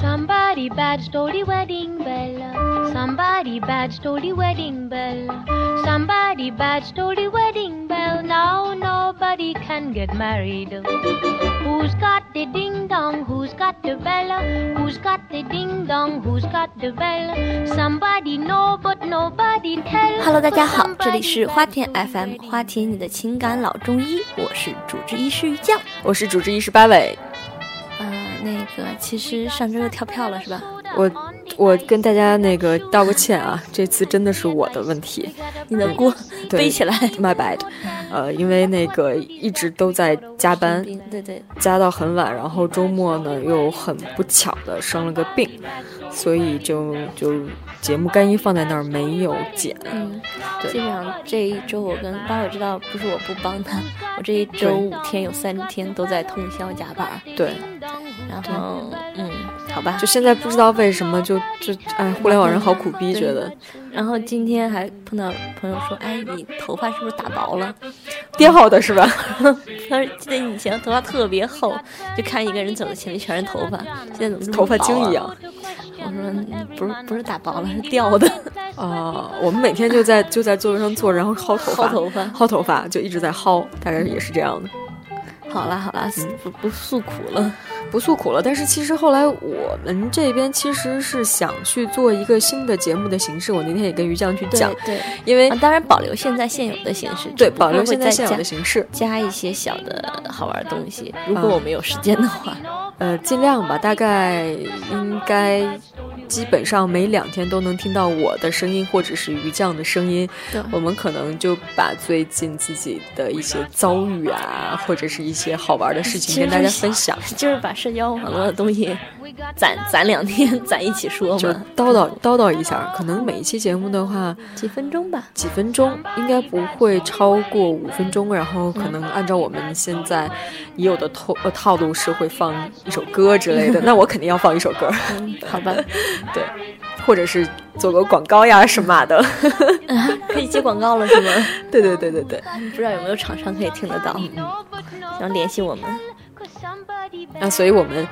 Somebody bad stole the wedding bad stole the wedding bell. Somebody bad stole the wedding bell. Now nobody can get married. Who's got the ding dong? Who's got the bell? Who's got the ding dong? Who's got the bell? Somebody know but nobody tell. Hello，大家好，这里是花田 FM，花田你的情感老中医，我是主治医师于酱。我是主治医师八尾，呃，那个其实上周又跳票了是吧？我我跟大家那个道个歉啊，这次真的是我的问题，你的锅背起来。，my bad，呃，因为那个一直都在加班，对对，加到很晚，然后周末呢又很不巧的生了个病，所以就就节目干衣放在那儿没有剪，嗯，对基本上这一周我跟八尾知道，不是我不帮他，我这一周五天有三天都在通宵加班，对，然后嗯，好吧，就现在不知道为什么就就哎，互联网人好苦逼，觉得然后今天还碰到朋友说，哎，你头发是不是打薄了？掉的是吧？他说记得以前头发特别厚，就看一个人走在前面全是头发，现在怎么头发精一样。我说嗯不是不是打薄了，是掉的。啊、我们每天就在就在座位上坐，然后薅头发，薅头发薅头发，就一直在薅，大概也是这样的。好啦好啦，不不诉苦了。不诉苦了，但是其实后来我们这边其实是想去做一个新的节目的形式，我那天也跟于酱去讲，对，因为、啊，当然保留现在现有的形式，对保留现在现有的形式，加一些小的好玩的东西。如果啊我们有时间的话，呃，尽量吧，大概应该基本上每两天都能听到我的声音或者是于酱的声音。我们可能就把最近自己的一些遭遇啊，或者是一些好玩的事情跟大家分享。就是把社交网络的东西攒攒两天，攒一起说就嘛，叨叨叨叨一下，可能每一期节目的话，几分钟吧。几分钟，应该不会超过五分钟。然后可能按照我们现在已有的套呃套路是会放一首歌之类的，那我肯定要放一首歌，嗯，好吧，对，或者是做个广告呀什么的。可以接广告了是吗？对对对对对。不知道有没有厂商可以听得到，想联系我们。那所以我们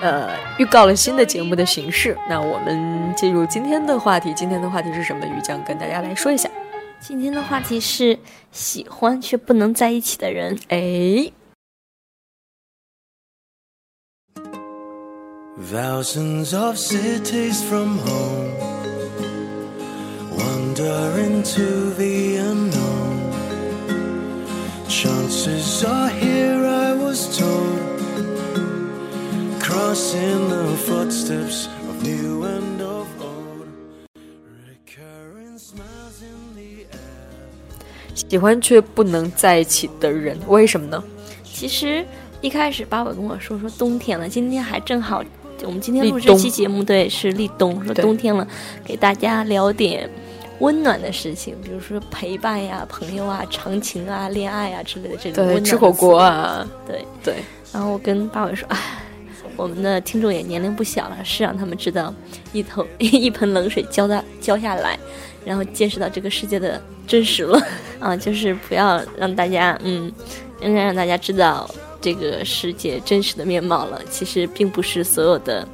呃预告了新的节目的形式。那我们进入今天的话题，今天的话题是什么？于酱跟大家来说一下。今天的话题是喜欢却不能在一起的人。哎，Thousands of cities from home wander into the unknown. Chances are here, I was told, crossing the footsteps of new and of old. Recurring smiles in the air. 喜欢却不能在一起的人，为什么呢？其实一开始八尾跟我说说冬天了，今天还正好，我们今天录这期节目对是立冬，说冬天了，给大家聊点温暖的事情，比如说陪伴呀、朋友啊、长情啊、恋爱啊之类的这种温对，暖对吃火锅啊，对。对，然后我跟八尾说，哎，我们的听众也年龄不小了，是让他们知道一头 一盆冷水浇到浇下来，然后见识到这个世界的真实了 啊，就是不要让大家嗯，应该让大家知道这个世界真实的面貌了。其实并不是所有的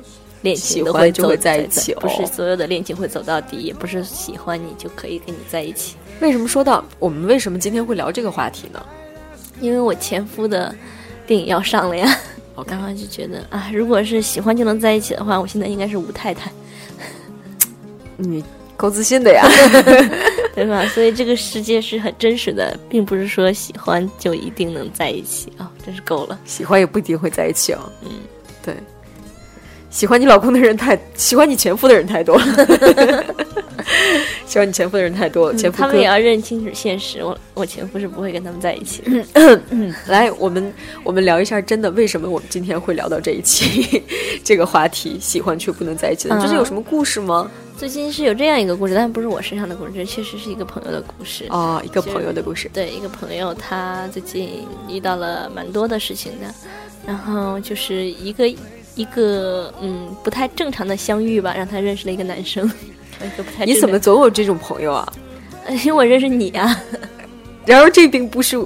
恋情喜都会走欢就会在一起不是哦所有的恋情会走到底，也不是喜欢你就可以跟你在一起。为什么说到我们为什么今天会聊这个话题呢？因为我前夫的电影要上了呀我刚刚就觉得啊，如果是喜欢就能在一起的话，我现在应该是吴太太，你够自信的呀。对吧？所以这个世界是很真实的，并不是说喜欢就一定能在一起啊、真是够了。喜欢也不一定会在一起哦。嗯，对，喜欢你老公的人太，喜欢你前夫的人太多了。喜欢你前夫的人太多了，前夫嗯他们也要认清楚现实，我我前夫是不会跟他们在一起 来，我们我们聊一下，真的为什么我们今天会聊到这一期 这个话题？喜欢却不能在一起的，嗯最近有什么故事吗？最近是有这样一个故事，但不是我身上的故事，这确实是一个朋友的故事。哦，一个朋友的故事。对，一个朋友，他最近遇到了蛮多的事情的，然后就是一个一个嗯不太正常的相遇吧，让他认识了一个男生，你怎么总有这种朋友啊？因为我认识你啊，然而这并不是，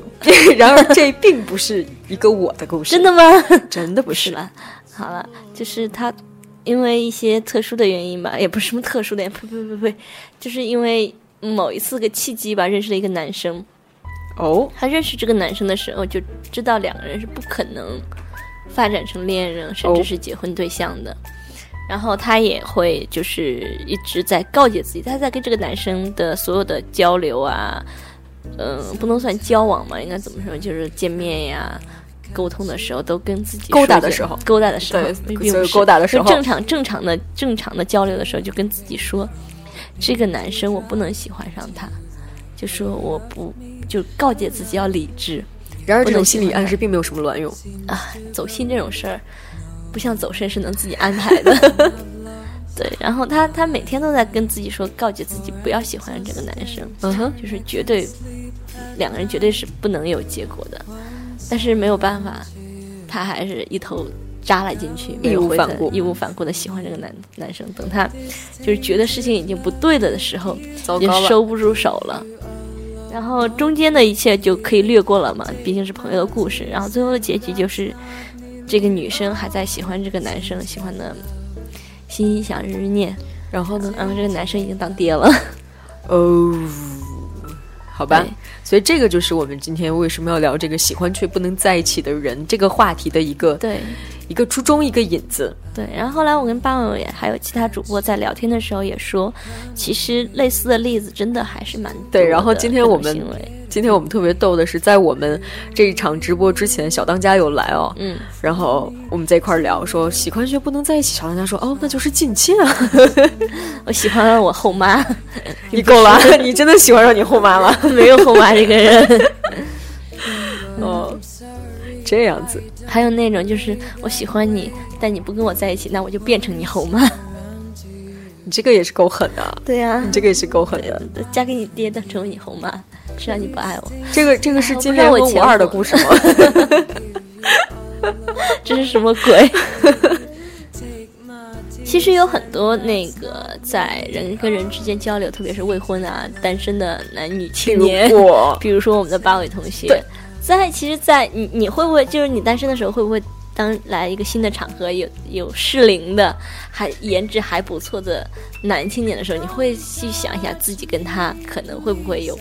然而这并不是一个我的故事，真的吗？真的不是？好了，就是他因为一些特殊的原因吧，也不是什么特殊的，呸呸呸呸，就是因为某一次个契机吧，认识了一个男生。哦，他认识这个男生的时候，就知道两个人是不可能发展成恋人，甚至是结婚对象的。然后他也会就是一直在告诫自己，他在跟这个男生的所有的交流啊，嗯、不能算交往嘛，应该怎么说？就是见面呀。沟通的时候都跟自己勾搭的时候勾搭的时候，对并并不是所以勾搭的时候就正常正常的正常的交流的时候，就跟自己说，这个男生我不能喜欢上他，就说我不就告诫自己要理智然而这种心理暗示并没有什么卵用。啊，走心这种事儿不像走肾是能自己安排的。对，然后他他每天都在跟自己说，告诫自己不要喜欢这个男生，嗯哼，就是绝对两个人绝对是不能有结果的，但是没有办法，他还是一头扎了进去，没有义无反顾义无反顾的喜欢这个男男生。等他就是觉得事情已经不对了的时候，已经糟糕了收不住手了。然后中间的一切就可以略过了嘛，毕竟是朋友的故事。然后最后的结局就是，这个女生还在喜欢这个男生，喜欢的心心想日日念。然后呢？然后这个男生已经当爹了，哦，好吧对。所以这个就是我们今天为什么要聊这个喜欢却不能在一起的人这个话题的一个对。一个初衷，一个引子。对，然后后来我跟八尾还有其他主播在聊天的时候也说，其实类似的例子真的还是蛮多的对，然后今天我们今天我们特别逗的是，在我们这一场直播之前，小当家有来哦，嗯，然后我们在一块儿聊说喜欢却不能在一起，小当家说哦，那就是近亲啊，我喜欢了我后妈，你够了，你真的喜欢上你后妈了，没有后妈这个人。哦，这样子，还有那种就是我喜欢你，但你不跟我在一起，那我就变成你后妈。你这个也是够狠的啊，对呀、你这个也是够狠的。嫁给你爹当成为你后妈，虽然你不爱我，这个这个是哎金莲和五我不知道我前二的故事吗？这是什么鬼？其实有很多那个在人跟人之间交流，特别是未婚啊、单身的男女青年，如比如说我们的八位同学，在其实在，你你会不会就是你单身的时候会不会当来一个新的场合有有适龄的还颜值还不错的男青年的时候，你会去想一下自己跟他可能会不会有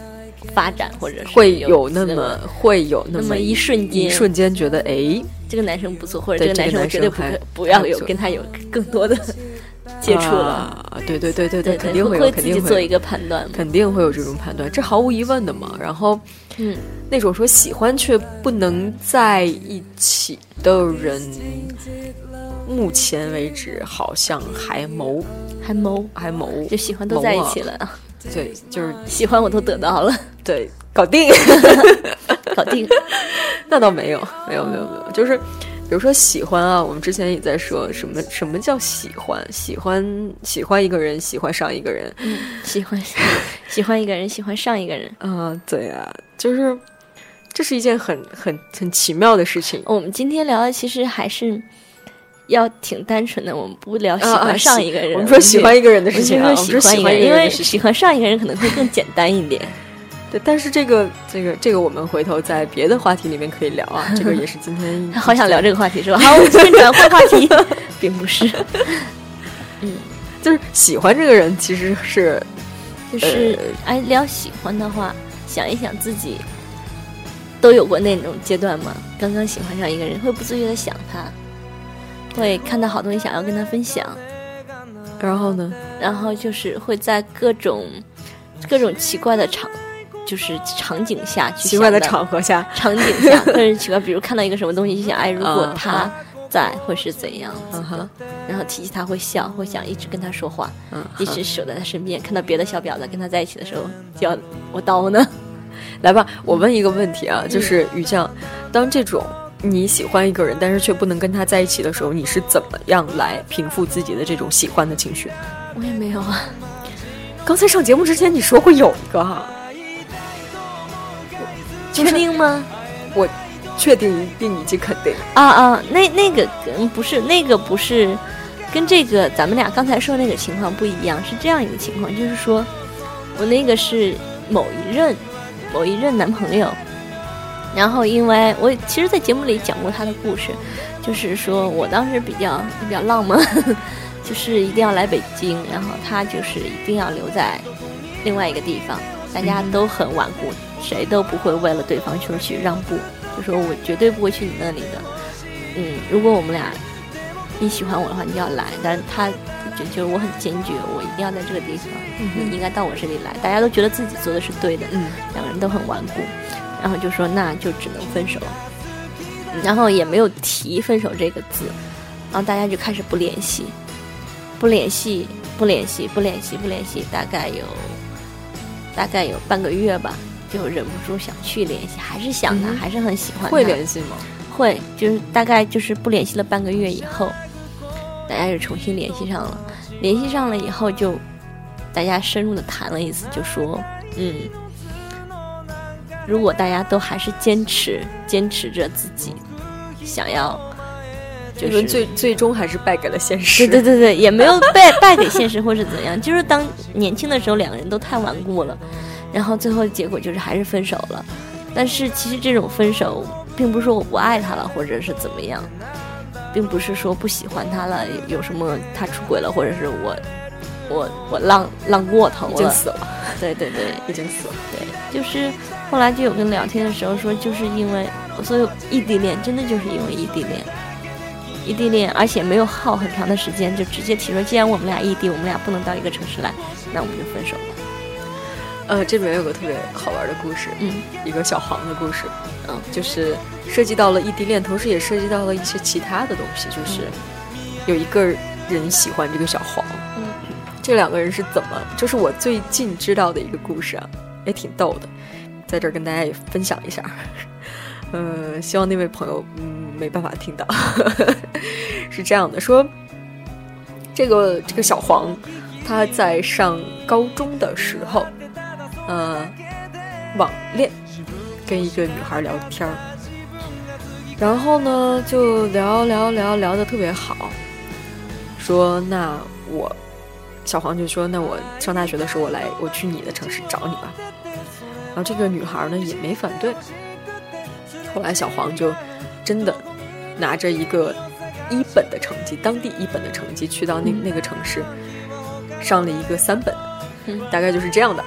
发展，或者是会有有那么会有那那么一瞬间一瞬间觉得哎，这个男生不错，或者对这个男生我绝对不可不要有跟他有更多的接触了。啊对对对对对，肯定会有，肯定会做一个判断。肯定会有这种判断，这毫无疑问的嘛。然后嗯，那种说喜欢却不能在一起的人，目前为止好像还谋还谋，还谋，就喜欢都在一起了，对，就是喜欢我都得到了，对搞定。搞定。那倒没有，没有，没有，没有，就是。比如说喜欢啊，我们之前也在说什么什么叫喜欢？喜欢喜欢一个人，喜欢上一个人，嗯，喜欢喜欢一个人，喜欢上一个人。啊、对啊，就是这是一件很很很奇妙的事情。我们今天聊的其实还是要挺单纯的，我们不聊喜欢上一个人，我们说喜欢一个人的事情啊，我们说喜欢一个人，因为。喜欢上一个人可能会更简单一点。对，但是这个这个这个，我们回头在别的话题里面可以聊啊。这个也是今天好想聊这个话题是吧？好，我们 先转换话题，并不是，嗯就是喜欢这个人，其实是就是哎聊喜欢的话，想一想自己都有过那种阶段吗？刚刚喜欢上一个人，会不自觉的想他，会看到好东西想要跟他分享，然后呢，然后就是会在各种各种奇怪的场，就是场景下去奇怪的场合下，场景下，或者是奇怪，比如看到一个什么东西，就想哎，如果啊他在会是怎样子的嗯哼，然后提起他会笑，会想一直跟他说话，嗯，一直守在他身边。看到别的小婊子跟他在一起的时候，就要 我刀呢。来吧，我问一个问题啊，就是雨酱，当这种你喜欢一个人，但是却不能跟他在一起的时候，你是怎么样来平复自己的这种喜欢的情绪？我也没有啊，刚才上节目之前你说过有一个哈，确定吗？我确定一定以及肯定。啊啊，那那个跟不是那个不是跟这个咱们俩刚才说的那个情况不一样，是这样一个情况，就是说我那个是某一任某一任男朋友。然后，因为我其实，在节目里讲过他的故事，就是说我当时比较比较浪漫，就是一定要来北京，然后他就是一定要留在另外一个地方，大家都很顽固，谁都不会为了对方就去让步，就说我绝对不会去你那里的。嗯，如果我们俩你喜欢我的话，你就要来，但是他就就是我很坚决，我一定要在这个地方，你应该到我这里来，大家都觉得自己做的是对的，嗯，两个人都很顽固。然后就说那就只能分手，然后也没有提分手这个字，然后大家就开始不联系，不联系，不联系，不联系，不联系，大概有大概有半个月吧，就忍不住想去联系，还是想他，嗯还是很喜欢他，会联系吗？会，就是大概就是不联系了半个月以后，大家又重新联系上了。联系上了以后，就大家深入的谈了一次，就说，嗯，如果大家都还是坚持坚持着自己想要，就你们是最最终还是败给了现实。对对对对，也没有败 败给现实或是怎样，就是当年轻的时候两个人都太顽固了，然后最后结果就是还是分手了。但是其实这种分手，并不是说我不爱他了，或者是怎么样，并不是说不喜欢他了，有什么他出轨了，或者是我我我浪浪过头了，已经死了，对对对，已经死了。对，就是后来就有跟聊天的时候说，就是因为所有异地恋，真的就是因为异地恋，异地恋，而且没有耗很长的时间，就直接提出，既然我们俩异地，我们俩不能到一个城市来，那我们就分手吧。呃，这里面有个特别好玩的故事，嗯，一个小黄的故事，嗯，就是涉及到了异地恋，同时也涉及到了一些其他的东西，就是有一个人喜欢这个小黄，嗯，这两个人是怎么，就是我最近知道的一个故事啊，也挺逗的，在这儿跟大家也分享一下，呃，希望那位朋友嗯没办法听到，是这样的，说这个这个小黄他在上高中的时候。呃，网恋，跟一个女孩聊天儿，然后呢就聊聊聊聊的特别好，说那我小黄就说那我上大学的时候我来我去你的城市找你吧，然后这个女孩呢也没反对，后来小黄就真的拿着一个一本的成绩，当地一本的成绩去到那那个城市上了一个三本，嗯大概就是这样的。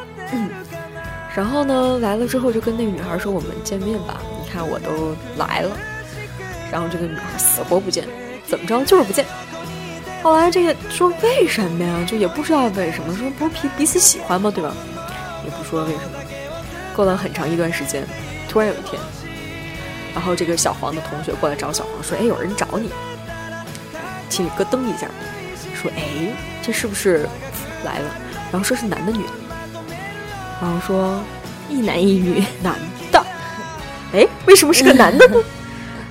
然后呢，来了之后就跟那个女孩说：“我们见面吧，你看我都来了。”然后这个女孩死活不见，怎么着就是不见。后来这个说为什么呀？就也不知道为什么，说不是彼彼此喜欢吗？对吧？也不说为什么。过了很长一段时间，突然有一天，然后这个小黄的同学过来找小黄说：“哎，有人找你。”心里咯噔一下，说：“哎，这是不是来了？”然后说是男的女的。然后说一男一女，男的，哎，为什么是个男的呢？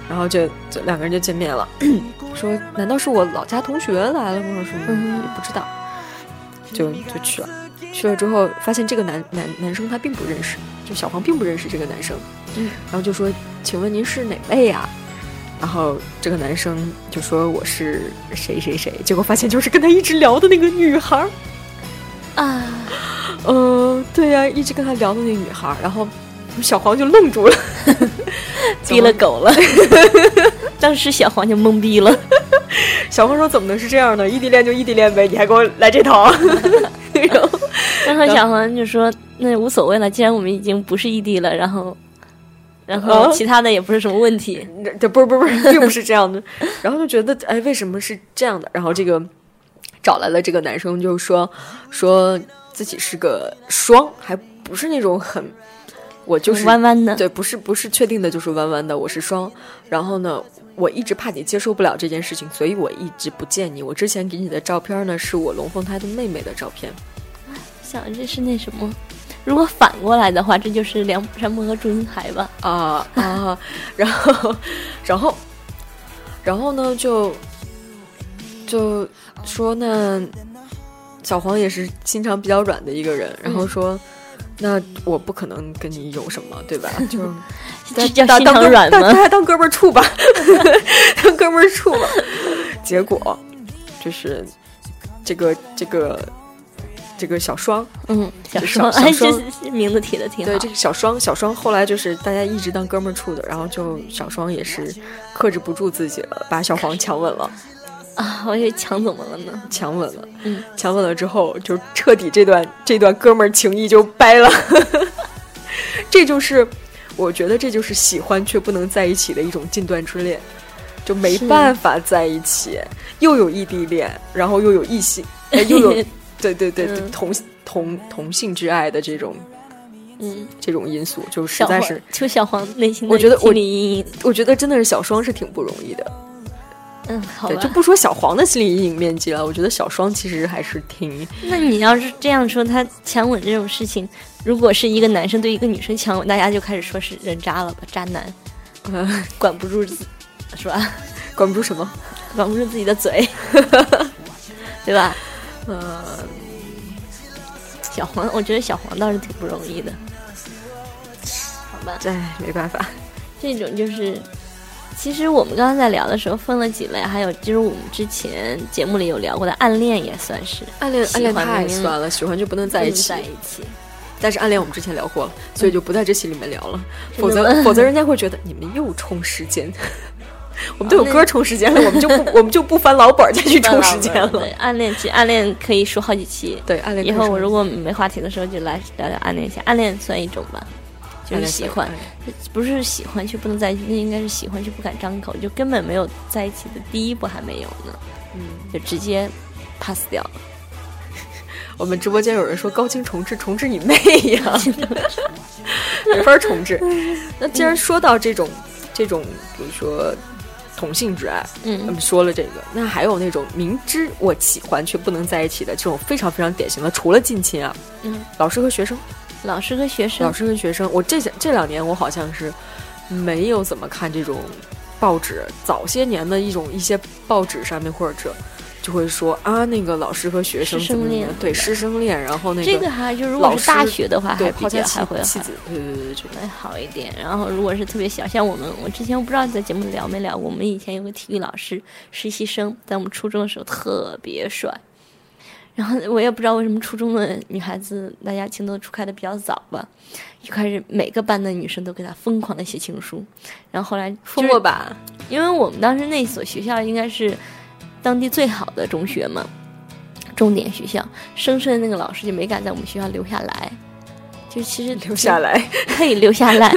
然后就就两个人就见面了，说难道是我老家同学来了吗？什么嗯。也不知道，就就去了。去了之后，发现这个男男男生他并不认识，就小黄并不认识这个男生，嗯，然后就说：“请问您是哪位呀、然后这个男生就说：“我是谁谁谁。”结果发现就是跟他一直聊的那个女孩儿。啊，嗯，对呀、一直跟他聊的那个女孩儿，然后小黄就愣住了，逼了狗了。当时小黄就懵逼了，小黄说：“怎么能是这样呢？异地恋就异地恋呗，你还给我来这套？”然后，然后小黄就说：“那无所谓了，既然我们已经不是异地了，然后，然后啊其他的也不是什么问题。这这不是不是不是，并不是这样的。然后就觉得，哎，为什么是这样的？然后这个找来了这个男生，就说说自己是个双，还不是那种很，我就是弯弯的，对，不是不是确定的，就是弯弯的，我是双。然后呢，我一直怕你接受不了这件事情，所以我一直不见你。我之前给你的照片呢，是我龙凤胎的妹妹的照片。想这是那什么？如果反过来的话，这就是梁山伯和祝英台吧？啊啊，然后，然后，然后呢，就就说呢小黄也是心肠比较软的一个人，然后说。那我不可能跟你有什么，对吧？就当当哥肠软吗当？还当哥们儿处吧，当哥们儿处吧。结果就是这个这个这个小双，嗯，小小 双，哎，小双名字起的挺好。对这个小双，小双后来就是大家一直当哥们儿处的，然后就小双也是克制不住自己了，把小黄强吻了，啊，我以为强怎么了呢？强吻了，嗯，强吻了之后就彻底这段这段哥们儿情谊就掰了，这就是我觉得这就是喜欢却不能在一起的一种近段之恋，就没办法在一起，又有异地恋，然后又有异性，哎又有 对对对同同同性之爱的这种嗯，这种因素，就实在是。就小黄内心的我觉得我心理阴影。我觉得真的是小双是挺不容易的，嗯，好对，吧就。不说小黄的心理阴影面积了，我觉得小双其实还是挺，那你要是这样说，他强吻这种事情，如果是一个男生对一个女生强吻，大家就开始说是人渣了吧，渣男，呃，管不住自，是吧？管不住什么，管不住自己的嘴，对吧？呃，小黄，我觉得小黄倒是挺不容易的。好吧，对，没办法，这种就是，其实我们刚刚在聊的时候分了几类，还有就是我们之前节目里有聊过的暗恋也算是暗恋暗恋太酸了，喜欢就不能在一起，在一起。但是暗恋我们之前聊过了，所以就不在这期里面聊了，否则否则人家会觉得你们又充时间。我们都有那歌充时间了，我们就不我们就不翻老本儿再去充时间了 对，。暗恋其实暗恋可以说好几期。对，暗恋以后我如果没话题的时候，就来聊聊暗恋一下。暗恋算一种吧，就是喜欢，不是喜欢却不能在一起，那应该是喜欢却不敢张口，就根本没有在一起的第一步还没有呢，嗯，就直接 pass 掉了。我们直播间有人说高清重置，重置你妹呀！没法重置。那既然说到这种这种，比如说同性之爱，我嗯们说了这个，那还有那种明知我喜欢却不能在一起的这种非常非常典型的，除了近亲啊，嗯，老师和学生，老师和学生老，师和学生，我这些这两年我好像是没有怎么看这种报纸，早些年的一种一些报纸上面或者就会说啊，那个老师和学生对师生恋，然后那个这个还就如果是大学的话，对还比较还会好妻子，对对对对，这种还好一点。然后如果是特别小，像我们，我之前我不知道在节目里聊没聊过，我们以前有个体育老师，实习生，在我们初中的时候特别帅。然后我也不知道为什么初中的女孩子大家情窦初开的比较早吧，就开始每个班的女生都给他疯狂的写情书。然后后来疯了？吧？因为我们当时那所学校应该是当地最好的中学嘛，重点学校，生生的那个老师就没敢在我们学校留下来。就其实留下来，可以留下来，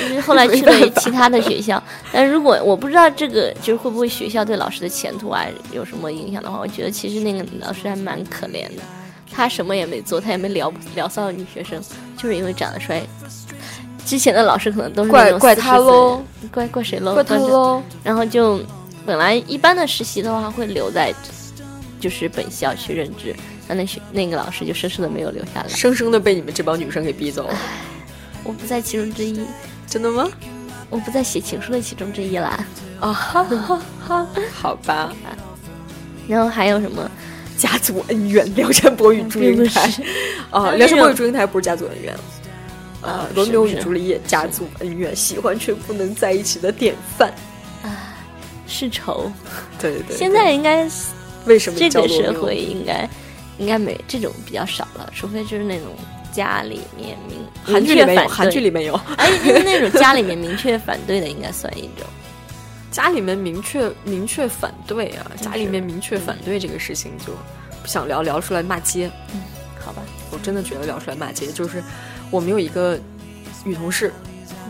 就是后来去了其他的学校。但如果我不知道这个就是会不会学校对老师的前途啊有什么影响的话，我觉得其实那个老师还蛮可怜的。他什么也没做，他也没聊聊骚女学生，就是因为长得帅。之前的老师可能都是怪怪40他喽，怪怪谁喽？怪他喽。然后就本来一般的实习的话会留在就是本校去任职，那那学那个老师就生生的没有留下来。生生的被你们这帮女生给逼走了，我不在其中之一，真的吗？我不在写情书的其中之一啦。啊哈哈哈，好吧，然后还有什么？家族恩怨，梁山伯与祝英台啊，梁山伯与祝英台不是家族恩怨啊啊，罗密欧是是与朱丽叶家族恩怨，喜欢却不能在一起的典范。啊世仇。对对对，现在应该为什么这个社会应该应该没这种比较少了，除非就是那种家里面明韩剧里面韩剧里面有，而且就是那种家里面明确反对的，应该算一种。家里面明确明确反对啊，家里面明确反对这个事情就不想聊，聊出来骂街。好吧，我真的觉得聊出来骂街，就是我们有一个女同事，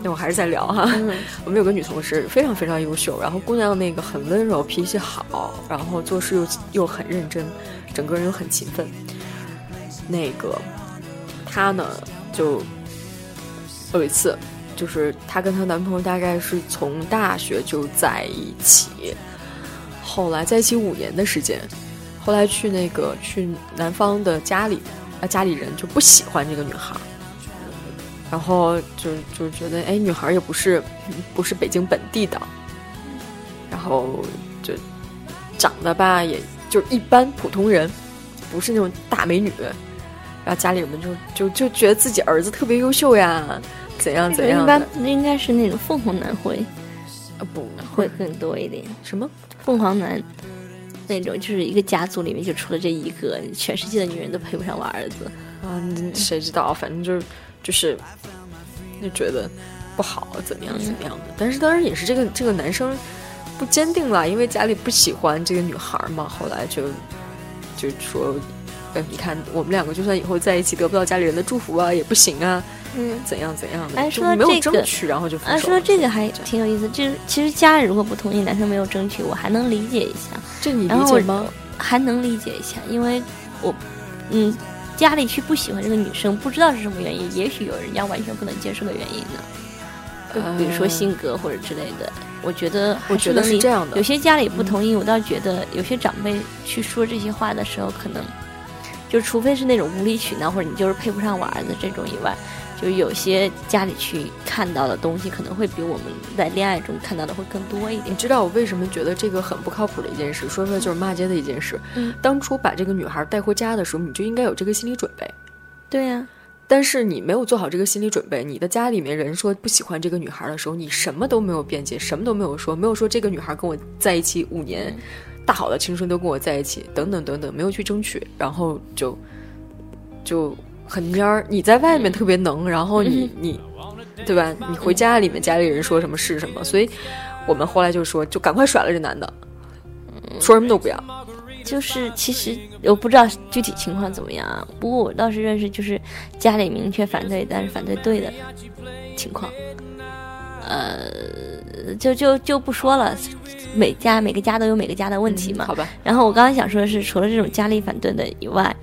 那我还是在聊哈。嗯 我们有个女同事非常非常优秀，然后姑娘那个很温柔，脾气好，然后做事又又很认真，整个人又很勤奋。那个她呢，就有一次，就是她跟她男朋友大概是从大学就在一起，后来在一起五年的时间，后来去那个去男方的家里，啊家里人就不喜欢这个女孩。然后就就觉得，哎，女孩也不是不是北京本地的，然后就长得吧，也就一般普通人，不是那种大美女。然后家里人们就就就觉得自己儿子特别优秀呀，怎样怎样的一般应该是那种凤凰男会啊不会更多一点。什么凤凰男那种，就是一个家族里面就出了这一个，全世界的女人都配不上我儿子。啊，谁知道？反正就是就是就觉得不好，怎么样怎么样的。但是当然也是这个这个男生不坚定了，因为家里不喜欢这个女孩嘛。后来就就说，呃，你看我们两个就算以后在一起得不到家里人的祝福啊，也不行啊，嗯，怎样怎样的，哎说没有争取，然后就分啊。说这个还挺有意思。就是其实家人如果不同意，男生没有争取，我还能理解一下。这你理解吗？还能理解一下，因为我，嗯，家里去不喜欢这个女生，不知道是什么原因，也许有人家完全不能接受的原因呢，就比如说呃性格或者之类的。我觉得我觉得是这样的有些家里不同意，我倒觉得有些长辈去说这些话的时候，可能就除非是那种无理取闹，或者你就是配不上我儿子这种以外，就有些家里去看到的东西，可能会比我们在恋爱中看到的会更多一点你。知道我为什么觉得这个很不靠谱的一件事？说出来就是骂街的一件事。嗯当初把这个女孩带回家的时候，你就应该有这个心理准备。对呀、但是你没有做好这个心理准备，你的家里面人说不喜欢这个女孩的时候，你什么都没有辩解，什么都没有说，没有说这个女孩跟我在一起五年，大好的青春都跟我在一起，等等等等，没有去争取，然后就就很蔫儿。你在外面特别能，然后你你对吧？你回家里面家里人说什么是什么，所以我们后来就说，就赶快甩了这男的，说什么都不要。就是其实我不知道具体情况怎么样啊，不过我倒是认识就是家里明确反对，但是反对对的情况。呃，就就就不说了，每家每个家都有每个家的问题嘛。好吧，然后我刚刚想说的是，除了这种家里反对的以外，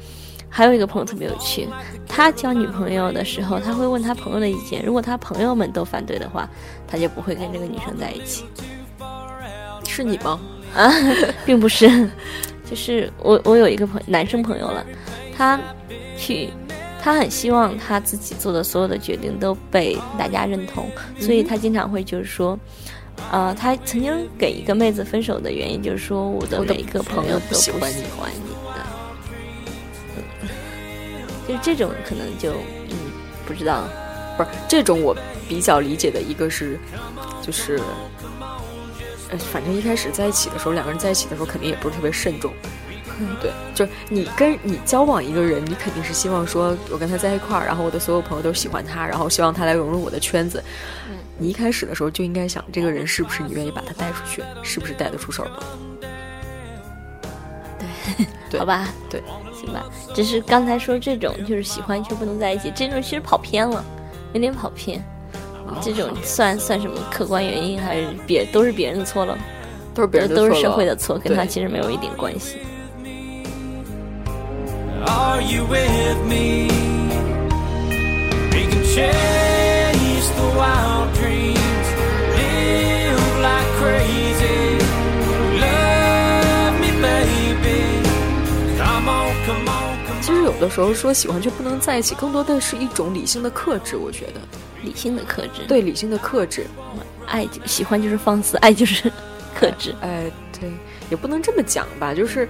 还有一个朋友特别有趣，他交女朋友的时候，他会问他朋友的意见，如果他朋友们都反对的话，他就不会跟这个女生在一起。是你吗？啊，并不是，就是我我有一个朋男生朋友了，他去，他很希望他自己做的所有的决定都被大家认同，所以他经常会就是说。呃，他曾经给一个妹子分手的原因就是说，我的每个朋友都不喜喜欢你欢你的，嗯，就是这种可能就嗯不知道，不是这种我比较理解的一个是，就是，呃，反正一开始在一起的时候，两个人在一起的时候肯定也不是特别慎重。对，就是你跟你交往一个人，你肯定是希望说，我跟他在一块儿，然后我的所有朋友都喜欢他，然后希望他来融入我的圈子。你一开始的时候就应该想，这个人是不是你愿意把他带出去，是不是带得出手的？对好吧？对，行吧。只是刚才说这种就是喜欢却不能在一起，这种其实跑偏了，有点跑偏。这种算算什么客观原因，还是别都是别人的错了？都是别人的都是社会的错，跟他其实没有一点关系。Are you with me? We can chase the wild dreams, live like crazy. Love me, baby. Come on, come on, come 其实有的时候说喜欢却不能在一起，更多的是一种理性的克制，我觉得。理性的克制，对理性的克制，爱就喜欢就是放肆，爱就是克制。哎，对，也不能这么讲吧，就是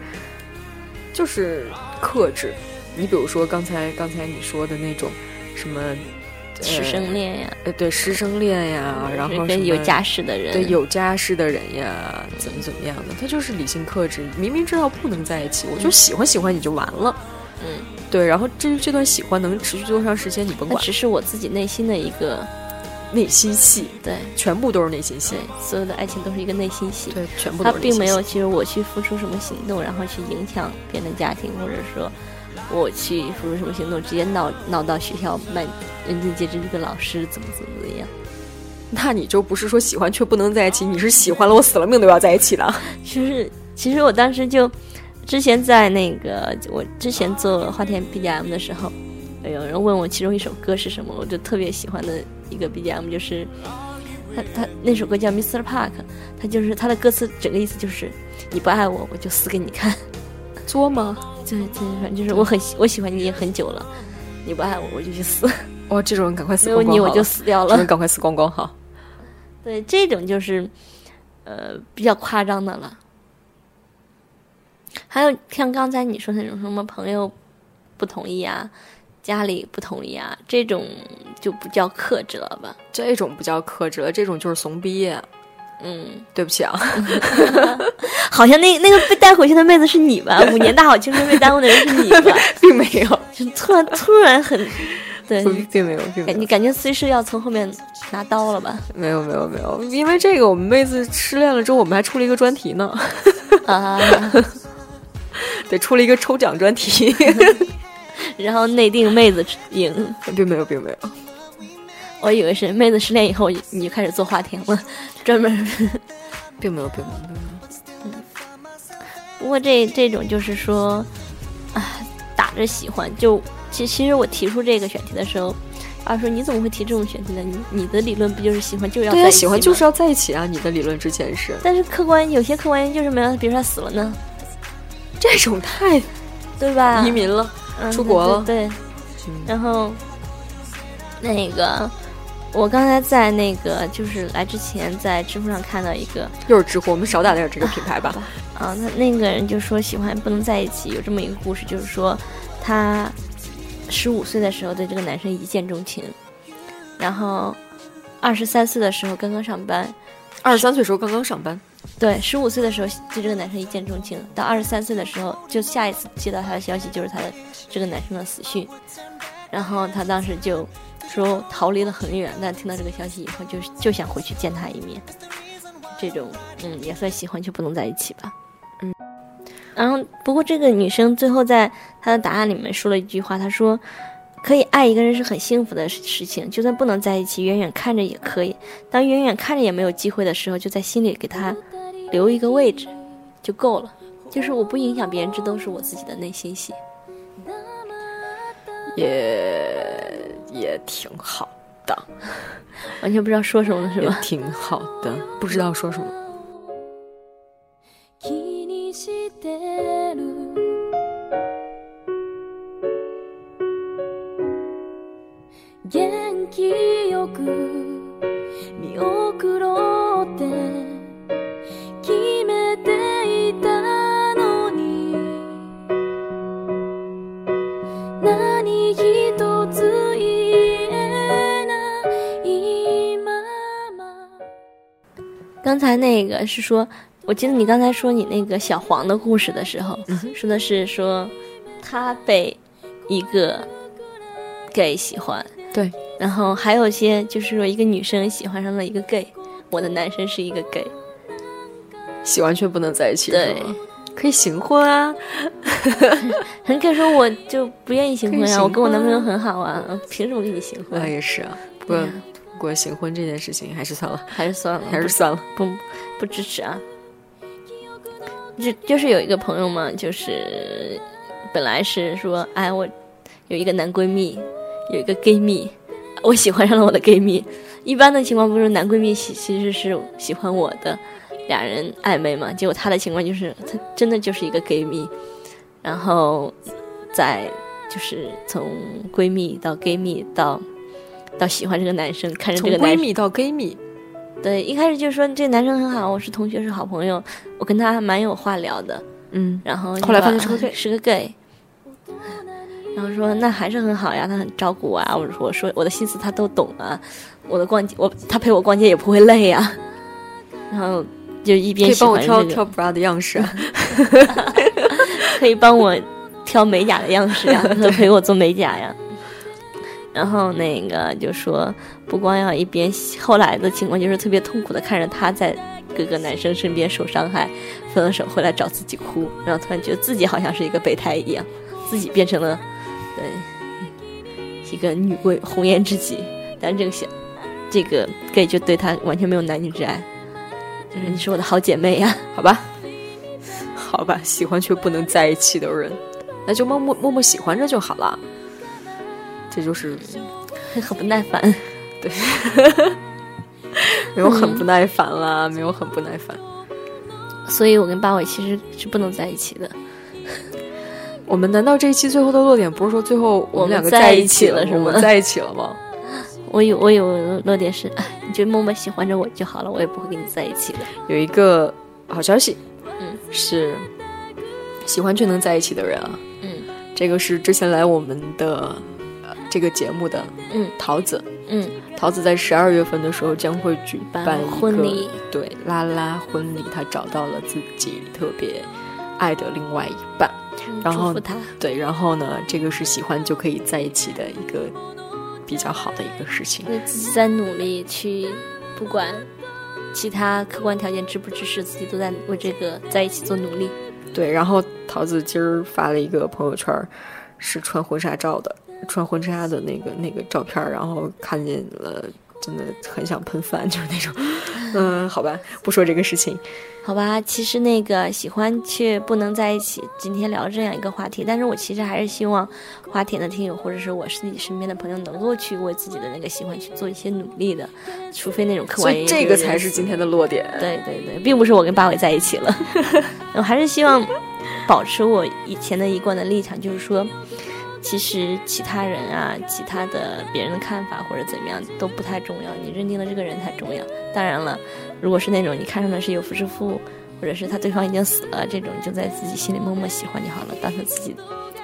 就是克制。你比如说刚才刚才你说的那种什么师生，恋呀，呃，对师生恋呀，然后跟有家室的人，对有家室的人呀，怎么怎么样的，他就是理性克制。明明知道不能在一起，我就喜欢喜欢你就完了。嗯，对，然后至于这段喜欢能持续多长时间，你甭管，那只是我自己内心的一个内心戏，对全部都是内心戏，，所有的爱情都是一个内心戏。对，全部他都是内心戏并没有，其实我去付出什么行动，然后去影响别人的家庭，或者说我去付出什么行动，直接闹闹到学校卖人尽皆知这个老师怎么怎么怎么样。那你就不是说喜欢却不能在一起，你是喜欢了我死了命都要在一起了。就是其实我当时就之前在那个我之前做花田 BGM 的时候，有人问我其中一首歌是什么，我就特别喜欢的一个 BGM 就是他他那首歌叫 Mr. Park，他就是他的歌词整个意思就是你不爱我我就死给你看。作吗？对对，反正就是我很喜我喜欢你也很久了，你不爱我我就去死，哇，这种人赶快死没有你我就死掉了。这种赶快死光光哈。对，这种就是呃比较夸张的了。还有像刚才你说那种什么朋友不同意啊，家里不同意啊，这种就不叫克制了吧？这种不叫克制了，这种就是怂逼。嗯，对不起啊，好像那那个被带回去的妹子是你吧？五年大好青春被耽误的人是你吧？并没有，就突然突然很，对，并没有，并没有感你。感觉随时要从后面拿刀了吧？没有没有没有，因为这个我们妹子失恋了之后，我们还出了一个专题呢，啊，对，出了一个抽奖专题，然后内定妹子赢，并没有并没有，我以为是妹子失恋以后你就开始做花田了，专门。并没有并没有并没有。不过这这种就是说，啊，打着喜欢就其其实我提出这个选题的时候，啊说你怎么会提这种选题呢？你你的理论不就是喜欢就要在一起吗喜欢就是要在一起啊！你的理论之前是但是客观有些客观原因就是没有，比如说他死了呢，这种太对吧？移民了，嗯出国了。对对对。嗯。然后那个我刚才在那个就是来之前在知乎上看到一个又是知乎，我们少打点这个品牌吧。啊，那那个人就说喜欢不能在一起，有这么一个故事，就是说他十五岁的时候对这个男生一见钟情，然后二十三岁的时候刚刚上班，二十三岁时候刚刚上班，对，十五岁的时候对这个男生一见钟情，到二十三岁的时候，就下一次接到他的消息就是他的这个男生的死讯，然后他当时就说逃离了很远，但听到这个消息以后就就想回去见他一面，这种嗯也算喜欢就不能在一起吧，嗯，然后不过这个女生最后在她的答案里面说了一句话，她说。可以爱一个人是很幸福的事事情，就算不能在一起，远远看着也可以。当远远看着也没有机会的时候，就在心里给他留一个位置就够了。就是我不影响别人，这都是我自己的内心戏。也也挺好的，完全不知道说什么了，是吧？也挺好的，不知道说什么。気にしてる元気よく見送ろう 那个是说，我记得你刚才说你那个小黄的故事的时候，说的是说他被一个 gay 喜欢，对，然后还有些就是说一个女生喜欢上了一个 gay，我的男生是一个 gay，喜欢却不能在一起，对。可以行婚啊，很可以说我就不愿意行婚啊，我跟我男朋友很好啊，凭什么跟你行婚？那也是啊。不过对啊不过行婚这件事情还是算了，还是算了，还是算了。不不支持啊。就就是有一个朋友嘛，就是本来是说，哎，我有一个男闺蜜，有一个 gay 蜜，我喜欢上了我的 gay 蜜。一般的情况不是男闺蜜喜其实是喜欢我的，俩人暧昧嘛。结果他的情况就是他真的就是一个 gay 蜜，然后在就是从闺蜜到 gay 蜜到到喜欢这个男生，看着从这个男生。闺蜜到 gay 蜜，对，一开始就说这男生很好，我是同学，是好朋友，我跟他还蛮有话聊的。嗯，然后后来发现是个 gay 是个 gay。然后说那还是很好呀，他很照顾我啊。我说我说我的心思他都懂啊，我的逛街我他陪我逛街也不会累呀。然后就一边喜可以帮我挑挑 bra 的样式啊。可以帮我挑美甲的样式呀，他陪我做美甲呀。然后那个就说，不光要一边，后来的情况就是特别痛苦的看着他在各个男生身边受伤害，分了手回来找自己哭，然后突然觉得自己好像是一个备胎一样，自己变成了对一个女贵红颜知己，但这个小这个 gay 就对他完全没有男女之爱，就是你是我的好姐妹呀，好吧，好吧，喜欢却不能在一起的人，那就默默默默喜欢着就好了。这就是 很不耐烦。对没有很不耐烦啦，没有很不耐烦。所以我跟八尾其实是不能在一起的。我们难道这一期最后的落点不是说最后我们们两个在一一起了是吗我们在一起了吗？我有我有落点是，哎，你就默默喜欢着我就好了，我也不会跟你在一起的。有一个好消息，嗯，是喜欢却能在一起的人啊，嗯这个是之前来我们的、呃、这个节目的嗯桃子，嗯桃子在十二月份的时候将会举办办婚礼，对拉拉婚礼，她找到了自己特别爱的另外一半。然后祝福他。对，然后呢，这个是喜欢就可以在一起的一个比较好的一个事情。为自己在努力去，不管其他客观条件支不支持，自己都在为这个在一起做努力。对，然后桃子今儿发了一个朋友圈，是穿婚纱照的，穿婚纱的那个那个照片，然后看见了，真的很想喷饭，就是那种，嗯，好吧，不说这个事情。好吧，其实那个喜欢却不能在一起，今天聊这样一个话题，但是我其实还是希望花田的听友或者是我自己身边的朋友能够去为自己的那个喜欢去做一些努力的，除非那种客所以观原因。这个才是今天的落点。对对对，并不是我跟八尾在一起了，我还是希望保持我以前的一贯的立场，就是说，其实其他人啊，其他的别人的看法或者怎么样都不太重要，你认定了这个人才重要。当然了，如果是那种你看上的是有夫之妇，或者是他对方已经死了，这种你就在自己心里默默喜欢就好了，当成自己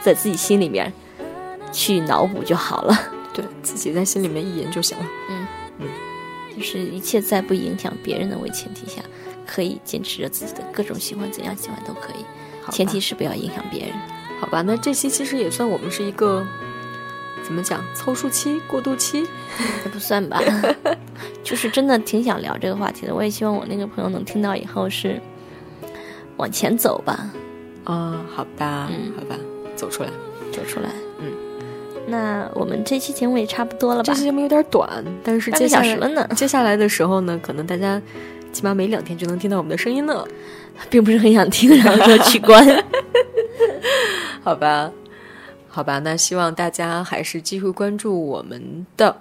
在自己心里面去脑补就好了。对自己在心里面意淫就行了。嗯就是一切在不影响别人的为前提下，可以坚持着自己的各种喜欢，怎样喜欢都可以，前提是不要影响别人。好吧，那这期其实也算我们是一个怎么讲凑数期、过渡期。也不算吧？就是真的挺想聊这个话题的，我也希望我那个朋友能听到以后是往前走吧，啊、好吧，嗯好吧，走出来。走出来。嗯，那我们这期节目也差不多了吧这期？节目有点短，但是接下来小时了呢，接下来的时候呢，可能大家起码每两天就能听到我们的声音了。并不是很想听，然后说取关。好吧，好吧，那希望大家还是继续关注我们的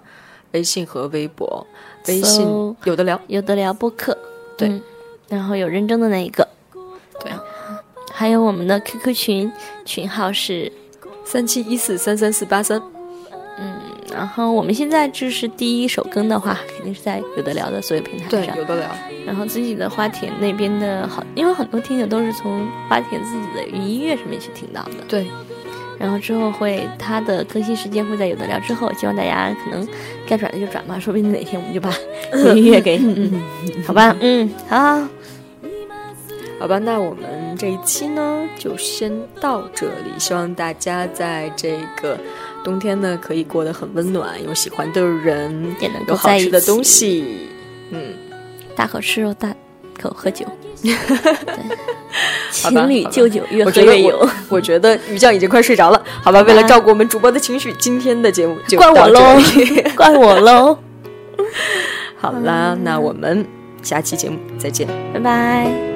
微信和微博。微信搜有的聊，有的聊播客，对嗯然后有认真的那一个，对，还有我们的 QQ 群，群号是三七一四三三四八三。然后我们现在就是第一首更的话，肯定是在有的聊的所有平台对，上。有的聊。然后自己的花田那边的好，因为很多听友都是从花田自己的云音乐上面去听到的。对，然后之后会它的更新时间会在有的聊之后，希望大家可能该转的就转吧，说不定哪天我们就把 音乐给，嗯，好吧，嗯，好，好吧，那我们这一期呢就先到这里。希望大家在这个冬天呢可以过得很温暖，有喜欢的人，也能有够在一起好吃的东西。嗯，大口吃肉，大口喝酒。情侣就酒，越喝越有。我，觉得于酱已经快睡着了。好吧，为了照顾我们主播的情绪，今天的节目就怪我喽。怪我喽，好啦，那我们下期节目再见。拜拜。